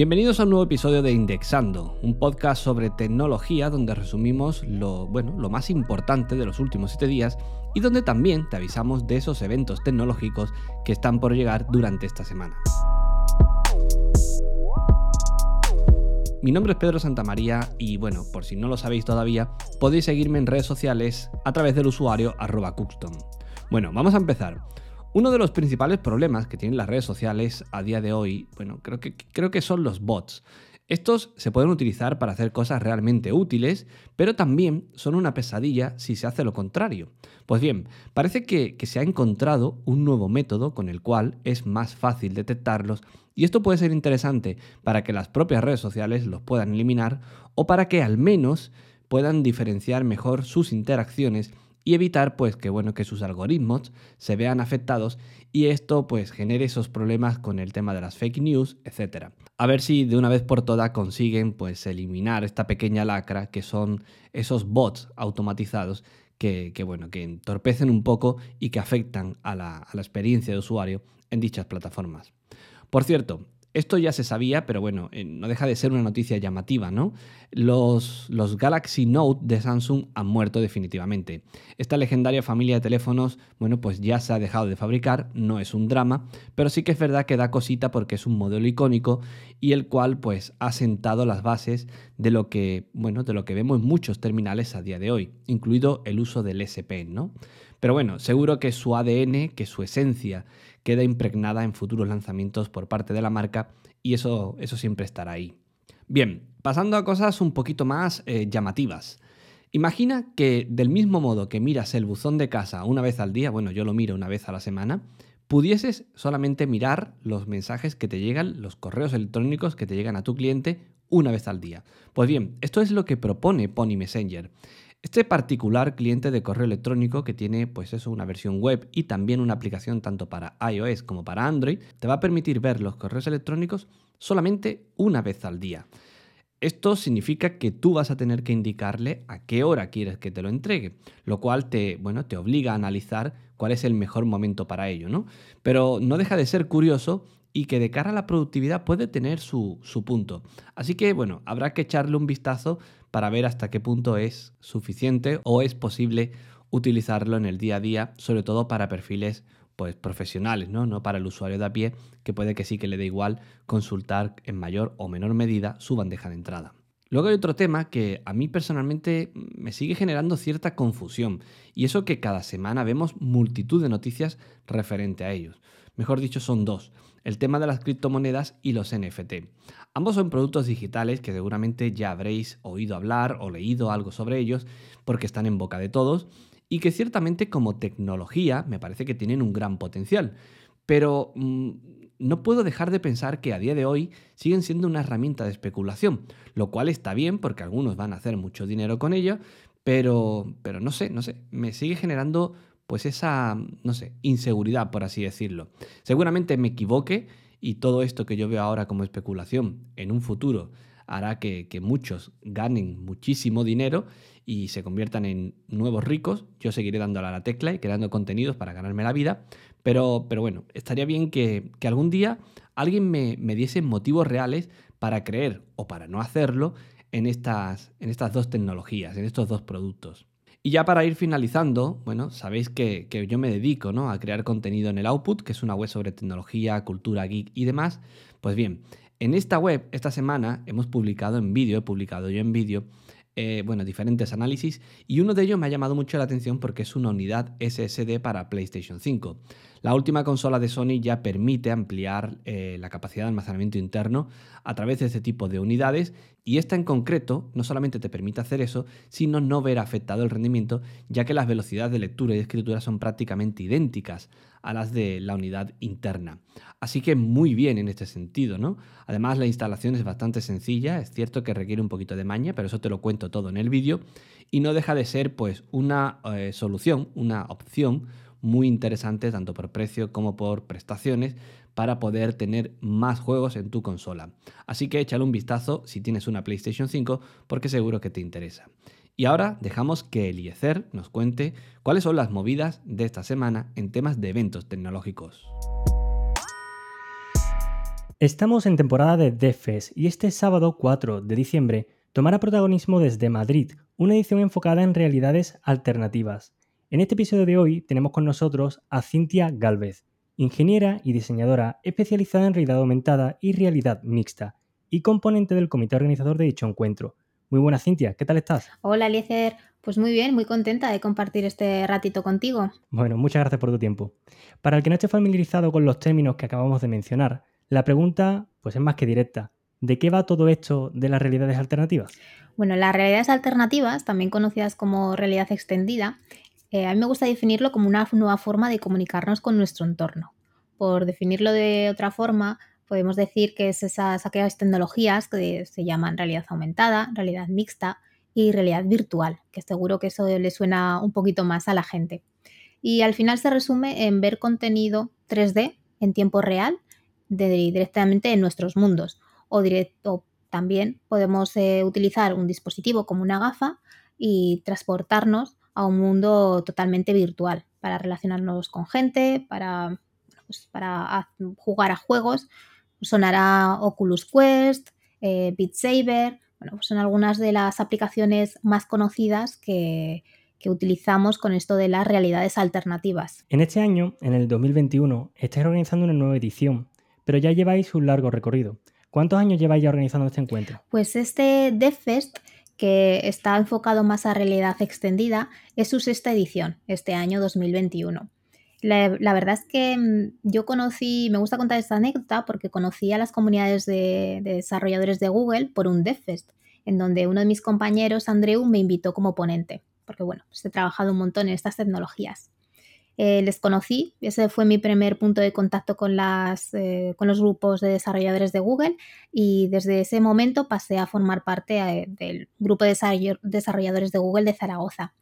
Bienvenidos a un nuevo episodio de Indexando, un podcast sobre tecnología donde resumimos lo, bueno, lo más importante de los últimos 7 días y donde también te avisamos de esos eventos tecnológicos que están por llegar durante esta semana. Mi nombre es Pedro Santamaría y bueno, por si no lo sabéis todavía, podéis seguirme en redes sociales a través del usuario arroba Bueno, vamos a empezar. Uno de los principales problemas que tienen las redes sociales a día de hoy, bueno, creo que, creo que son los bots. Estos se pueden utilizar para hacer cosas realmente útiles, pero también son una pesadilla si se hace lo contrario. Pues bien, parece que, que, se ha encontrado un nuevo método con el cual es más fácil detectarlos y esto puede ser interesante para que las propias redes sociales los puedan eliminar o para que al menos puedan diferenciar mejor sus interacciones y evitar pues que bueno que sus algoritmos se vean afectados y esto pues genere esos problemas con el tema de las fake news, etcétera. A ver si de una vez por todas consiguen pues eliminar esta pequeña lacra que son esos bots automatizados que, bueno, que entorpecen un poco y que afectan a la, a la experiencia de usuario en dichas plataformas. Por cierto, esto ya se sabía, pero bueno, eh, no deja de ser una noticia llamativa, ¿no? Los, Galaxy Note de Samsung han muerto definitivamente. Esta legendaria familia de teléfonos, bueno, pues ya se ha dejado de fabricar, no es un drama, pero sí que es verdad que da cosita porque es un modelo icónico y el cual pues ha sentado las bases de lo que, bueno, de lo que vemos en muchos terminales a día de hoy, incluido el uso del SP, ¿no? Pero bueno, seguro que su ADN, que su esencia, queda impregnada en futuros lanzamientos por parte de la marca y eso, eso siempre estará ahí. Bien, pasando a cosas un poquito más eh, llamativas. Imagina que del mismo modo que miras el buzón de casa una vez al día, bueno, yo lo miro una vez a la semana, pudieses solamente mirar los mensajes que te llegan, los correos electrónicos que te llegan a tu cliente una vez al día. Pues bien, esto es lo que propone Pony Messenger. Este particular cliente de correo electrónico que tiene pues eso, una versión web y también una aplicación tanto para iOS como para Android, te va a permitir ver los correos electrónicos solamente una vez al día. Esto significa que tú vas a tener que indicarle a qué hora quieres que te lo entregue, lo cual te, bueno, te obliga a analizar cuál es el mejor momento para ello, ¿no? Pero no deja de ser curioso y que de cara a la productividad puede tener su, su punto. Así que, bueno, habrá que echarle un vistazo para ver hasta qué punto es suficiente o es posible utilizarlo en el día a día, sobre todo para perfiles pues, profesionales, ¿no? no para el usuario de a pie, que puede que sí que le dé igual consultar en mayor o menor medida su bandeja de entrada. Luego hay otro tema que a mí personalmente me sigue generando cierta confusión, y eso que cada semana vemos multitud de noticias referente a ellos. Mejor dicho, son dos el tema de las criptomonedas y los NFT. Ambos son productos digitales que seguramente ya habréis oído hablar o leído algo sobre ellos porque están en boca de todos y que ciertamente como tecnología me parece que tienen un gran potencial. Pero mm, no puedo dejar de pensar que a día de hoy siguen siendo una herramienta de especulación, lo cual está bien porque algunos van a hacer mucho dinero con ello, pero, pero no sé, no sé, me sigue generando pues esa, no sé, inseguridad, por así decirlo. Seguramente me equivoque y todo esto que yo veo ahora como especulación en un futuro hará que, muchos ganen muchísimo dinero y se conviertan en nuevos ricos. Yo seguiré dándole a la tecla y creando contenidos para ganarme la vida. Pero, pero bueno, estaría bien que, algún día alguien me, me, diese motivos reales para creer o para no hacerlo en estas, en estas dos tecnologías, en estos dos productos. Y ya para ir finalizando, bueno, sabéis que, yo me dedico ¿no? a crear contenido en el Output, que es una web sobre tecnología, cultura, geek y demás. Pues bien, en esta web, esta semana, hemos publicado en vídeo, he publicado yo en vídeo, eh, bueno, diferentes análisis y uno de ellos me ha llamado mucho la atención porque es una unidad SSD para PlayStation 5. La última consola de Sony ya permite ampliar eh, la capacidad de almacenamiento interno a través de este tipo de unidades y esta en concreto no solamente te permite hacer eso, sino no ver afectado el rendimiento ya que las velocidades de lectura y escritura son prácticamente idénticas a las de la unidad interna. Así que muy bien en este sentido, ¿no? Además la instalación es bastante sencilla, es cierto que requiere un poquito de maña, pero eso te lo cuento todo en el vídeo y no deja de ser pues una eh, solución, una opción muy interesante tanto por precio como por prestaciones para poder tener más juegos en tu consola. Así que échale un vistazo si tienes una PlayStation 5 porque seguro que te interesa. Y ahora dejamos que Eliezer nos cuente cuáles son las movidas de esta semana en temas de eventos tecnológicos. Estamos en temporada de DevFest y este sábado 4 de diciembre tomará protagonismo desde Madrid, una edición enfocada en realidades alternativas. En este episodio de hoy tenemos con nosotros a Cintia Galvez, ingeniera y diseñadora especializada en realidad aumentada y realidad mixta, y componente del comité organizador de dicho encuentro. Muy buena Cintia, ¿qué tal estás? Hola Eliezer, pues muy bien, muy contenta de compartir este ratito contigo. Bueno, muchas gracias por tu tiempo. Para el que no esté familiarizado con los términos que acabamos de mencionar, la pregunta pues es más que directa. ¿De qué va todo esto de las realidades alternativas? Bueno, las realidades alternativas, también conocidas como realidad extendida, eh, a mí me gusta definirlo como una nueva forma de comunicarnos con nuestro entorno. Por definirlo de otra forma, podemos decir que es esas aquellas tecnologías que se llaman realidad aumentada, realidad mixta y realidad virtual, que seguro que eso le suena un poquito más a la gente. Y al final se resume en ver contenido 3D en tiempo real directamente en nuestros mundos. O, directo, también podemos eh, utilizar un dispositivo como una gafa y transportarnos a un mundo totalmente virtual para relacionarnos con gente, para, pues, para jugar a juegos. Sonará Oculus Quest, eh, Beat Saber, bueno, pues son algunas de las aplicaciones más conocidas que, que utilizamos con esto de las realidades alternativas. En este año, en el 2021, estáis organizando una nueva edición pero ya lleváis un largo recorrido. ¿Cuántos años lleváis ya organizando este encuentro? Pues este DevFest, que está enfocado más a realidad extendida, es su sexta edición, este año 2021. La, verdad es que mm, yo conocí, me gusta contar esta anécdota porque conocí a las comunidades de, de desarrolladores de Google por un DevFest, en donde uno de mis compañeros, Andreu, me invitó como ponente, porque bueno, pues he trabajado un montón en estas tecnologías. Eh, les conocí, ese fue mi primer punto de contacto eh, con los grupos de desarrolladores de Google y desde ese momento pasé a formar parte eh, del grupo de desarrolladores de Google de Zaragoza.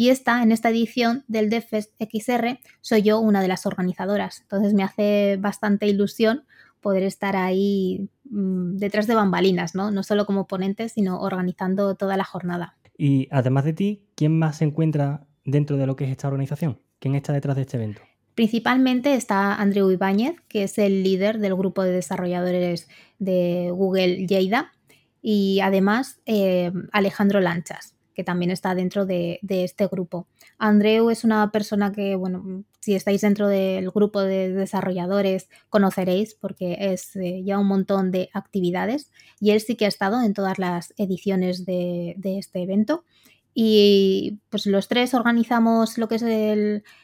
Y esta, en esta edición del DevFest XR, soy yo una de las organizadoras. Entonces me hace bastante ilusión poder estar ahí mm, detrás de bambalinas, ¿no? No solo como ponente, sino organizando toda la jornada. Y además de ti, ¿quién más se encuentra dentro de lo que es esta organización? ¿Quién está detrás de este evento? Principalmente está Andreu Ibáñez, que es el líder del grupo de desarrolladores de Google Lleida, y además eh, Alejandro Lanchas, que también está dentro de, este grupo. Andreu es una persona que, bueno, si estáis dentro del grupo de desarrolladores, conoceréis porque es eh, ya un montón de actividades y él sí que ha estado en todas las ediciones de, de este evento y pues los tres organizamos lo que es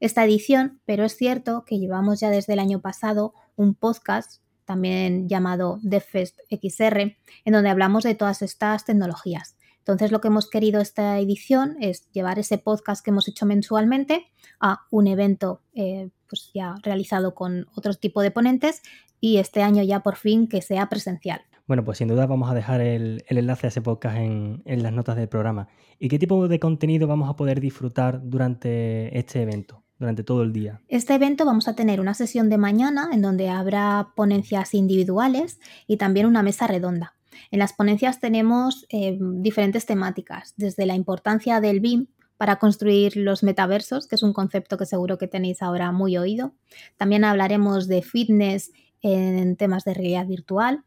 esta edición, pero es cierto que llevamos ya desde el año pasado un podcast también llamado DevFest XR, en donde hablamos de todas estas tecnologías. Entonces lo que hemos querido esta edición es llevar ese podcast que hemos hecho mensualmente a un evento eh, pues ya realizado con otro tipo de ponentes y este año ya por fin que sea presencial. Bueno, pues sin duda vamos a dejar el, enlace a ese podcast en, las notas del programa. ¿Y qué tipo de contenido vamos a poder disfrutar durante este evento? durante todo el día. Este evento vamos a tener una sesión de mañana en donde habrá ponencias individuales y también una mesa redonda. En las ponencias tenemos eh, diferentes temáticas, desde la importancia del BIM para construir los metaversos, que es un concepto que seguro que tenéis ahora muy oído. También hablaremos de fitness en temas de realidad virtual,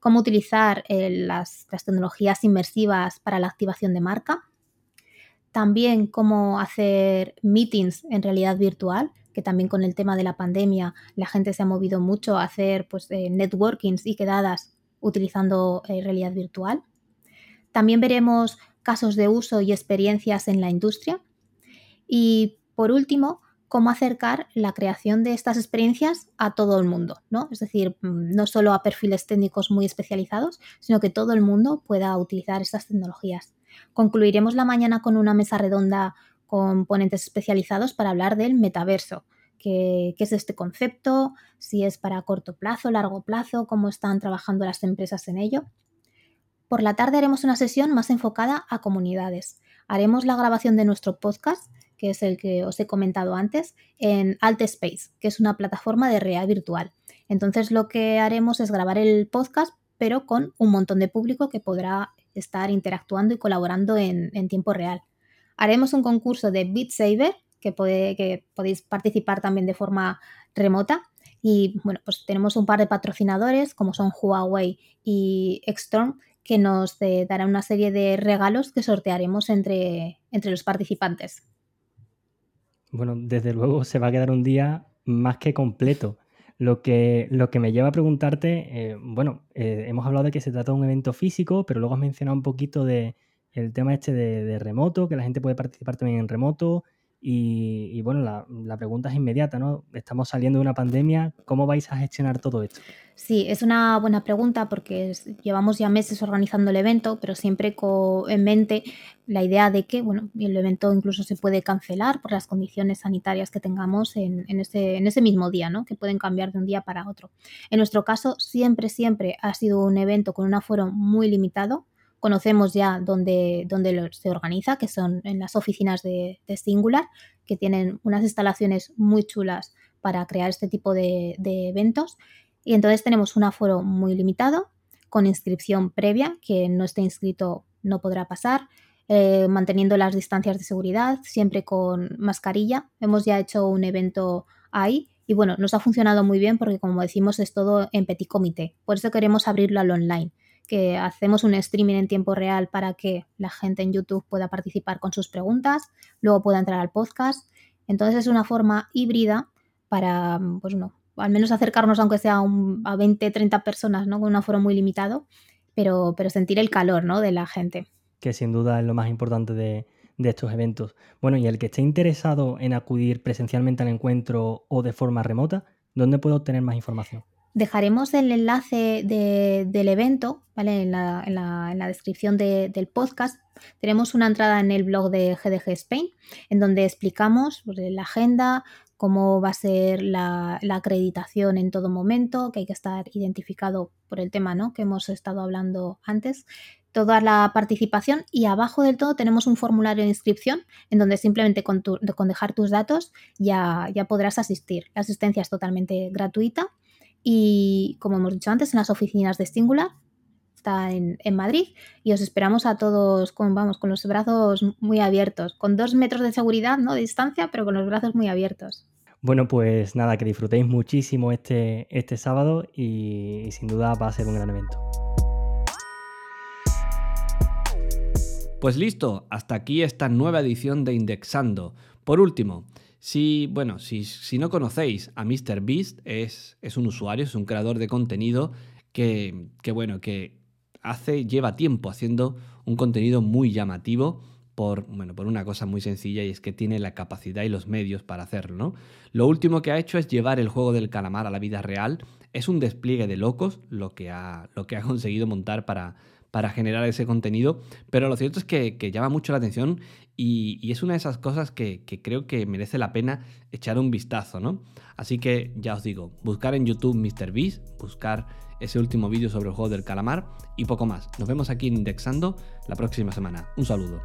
cómo utilizar eh, las, tecnologías inmersivas para la activación de marca, también cómo hacer meetings en realidad virtual, que también con el tema de la pandemia la gente se ha movido mucho a hacer pues, eh, networkings y quedadas utilizando eh, realidad virtual. También veremos casos de uso y experiencias en la industria. Y por último, cómo acercar la creación de estas experiencias a todo el mundo, ¿no? Es decir, mm, no solo a perfiles técnicos muy especializados, sino que todo el mundo pueda utilizar estas tecnologías. Concluiremos la mañana con una mesa redonda con ponentes especializados para hablar del metaverso, qué, es este concepto, si es para corto plazo, largo plazo, cómo están trabajando las empresas en ello. Por la tarde haremos una sesión más enfocada a comunidades. Haremos la grabación de nuestro podcast que es el que os he comentado antes, en Space, que es una plataforma de realidad virtual. Entonces lo que haremos es grabar el podcast, pero con un montón de público que podrá estar interactuando y colaborando en, tiempo real. Haremos un concurso de Beat Saber, que, puede, que podéis participar también de forma remota, Y bueno, pues tenemos un par de patrocinadores como son Huawei y Extorm que nos darán una serie de regalos que sortearemos entre, entre los participantes. Bueno, desde luego se va a quedar un día más que completo. Lo que, lo que me lleva a preguntarte, eh, bueno, eh, hemos hablado de que se trata de un evento físico, pero luego has mencionado un poquito de el tema este de, remoto, que la gente puede participar también en remoto. Y, bueno, la, la, pregunta es inmediata, ¿no? Estamos saliendo de una pandemia, ¿cómo vais a gestionar todo esto? Sí, es una buena pregunta porque llevamos ya meses organizando el evento, pero siempre con, en mente la idea de que bueno, el evento incluso se puede cancelar por las condiciones sanitarias que tengamos en, ese, en ese mismo día, ¿no? que pueden cambiar de un día para otro. En nuestro caso, siempre, siempre ha sido un evento con un aforo muy limitado. Conocemos ya dónde, dónde se organiza, que son en las oficinas de, Singular, que tienen unas instalaciones muy chulas para crear este tipo de, de eventos y entonces tenemos un aforo muy limitado, con inscripción previa, que no esté inscrito no podrá pasar, eh, manteniendo las distancias de seguridad, siempre con mascarilla. Hemos ya hecho un evento ahí y bueno, nos ha funcionado muy bien porque como decimos es todo en petit comité. Por eso queremos abrirlo al online, que hacemos un streaming en tiempo real para que la gente en YouTube pueda participar con sus preguntas, luego pueda entrar al podcast. Entonces es una forma híbrida para, pues no, al menos acercarnos aunque sea a 20, 30 personas, ¿no? Con un aforo muy limitado, pero, pero sentir el calor, ¿no? De la gente. Que sin duda es lo más importante de, estos eventos. Bueno, y el que esté interesado en acudir presencialmente al encuentro o de forma remota, ¿dónde puedo obtener más información? Dejaremos el enlace del evento en, la, descripción del podcast. Tenemos una entrada en el blog de GDG Spain en donde explicamos pues, la agenda, cómo va a ser la, acreditación en todo momento, que hay que estar identificado por el tema ¿no? que hemos estado hablando antes, toda la participación y abajo del todo tenemos un formulario de inscripción en donde simplemente con, dejar tus datos ya podrás asistir. La asistencia es totalmente gratuita y como hemos dicho antes en las oficinas de Singular está en, en, Madrid y os esperamos a todos con, vamos, con los brazos muy abiertos, con dos metros de seguridad, ¿no? De distancia, pero con los brazos muy abiertos. Bueno, pues nada, que disfrutéis muchísimo este, este sábado y, y sin duda va a ser un gran evento. Pues listo, hasta aquí esta nueva edición de Indexando. Por último, si, bueno, si, si no conocéis a MrBeast, es, es un usuario, es un creador de contenido que, que, bueno, que hace, lleva tiempo haciendo un contenido muy llamativo por, bueno, por una cosa muy sencilla y es que tiene la capacidad y los medios para hacerlo, ¿no? Lo último que ha hecho es llevar el juego del calamar a la vida real. Es un despliegue de locos lo que ha, lo que ha conseguido montar para, para generar ese contenido, pero lo cierto es que, llama mucho la atención y, es una de esas cosas que, creo que merece la pena echar un vistazo, ¿no? Así que ya os digo, buscar en YouTube MrBeast, buscar ese último vídeo sobre el juego del calamar y poco más. Nos vemos aquí Indexando la próxima semana. Un saludo.